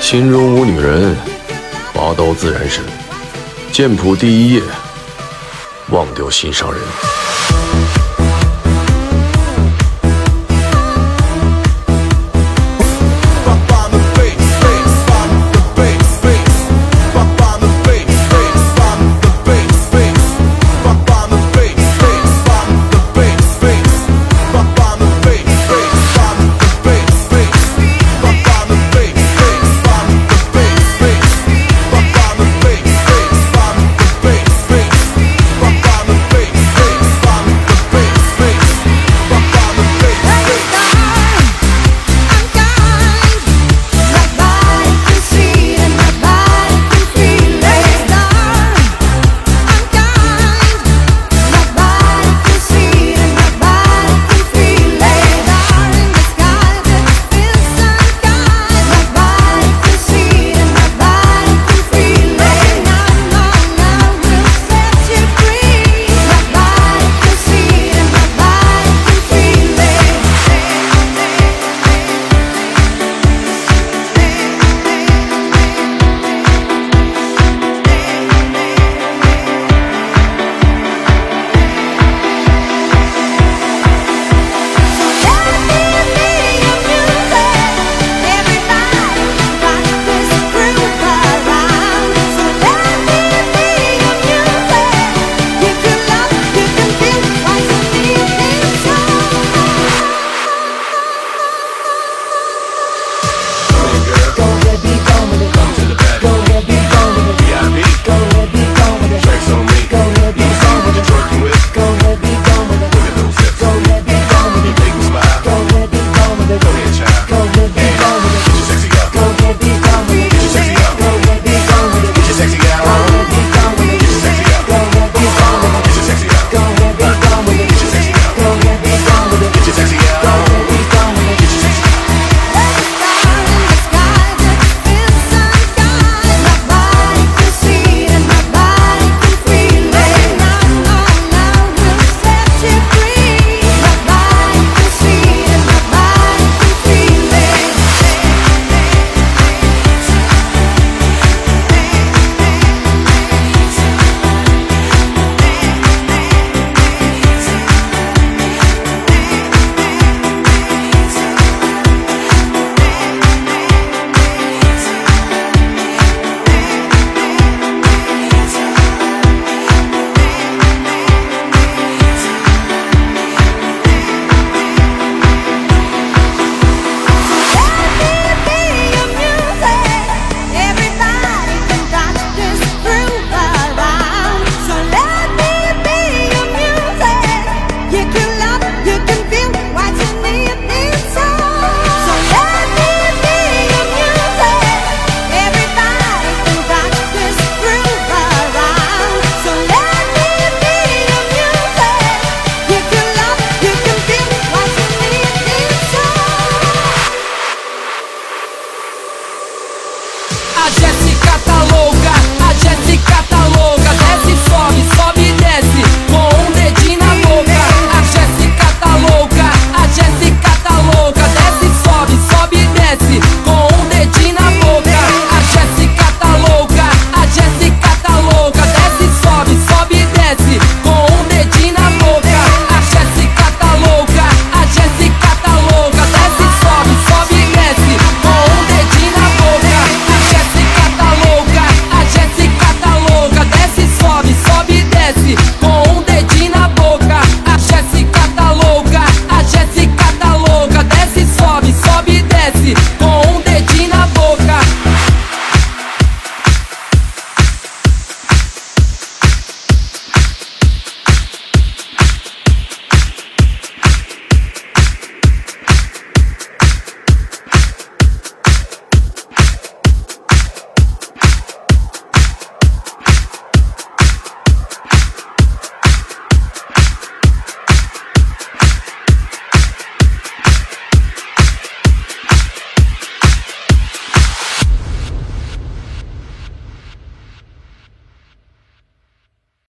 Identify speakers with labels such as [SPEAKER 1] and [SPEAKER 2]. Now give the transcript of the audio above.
[SPEAKER 1] 心中无女人拔刀自然神剑谱第一页忘掉心上人。